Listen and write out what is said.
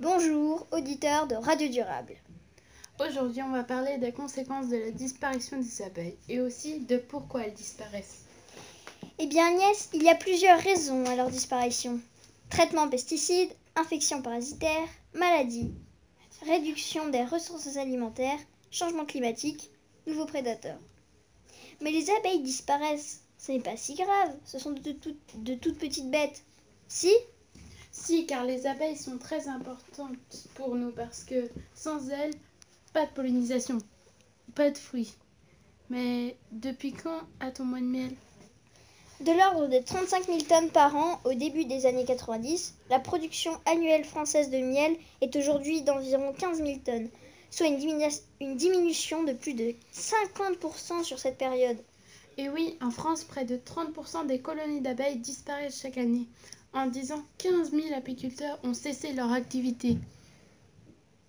Bonjour, auditeurs de Radio Durable. Aujourd'hui, on va parler des conséquences de la disparition des abeilles et aussi de pourquoi elles disparaissent. Eh bien Agnès, il y a plusieurs raisons à leur disparition. Traitement pesticides, infections parasitaires, maladies, réduction des ressources alimentaires, changement climatique, nouveaux prédateurs. Mais les abeilles disparaissent, ce n'est pas si grave, ce sont de, de toutes petites bêtes. Si Car les abeilles sont très importantes pour nous parce que sans elles, pas de pollinisation, pas de fruits. Mais depuis quand a-t-on moins de miel? De l'ordre de 35 000 tonnes par an au début des années 90, la production annuelle française de miel est aujourd'hui d'environ 15 000 tonnes, soit une, une, diminution de plus de 50% sur cette période. Et oui, en France, près de 30% des colonies d'abeilles disparaissent chaque année. En 10 ans, 15 000 apiculteurs ont cessé leur activité.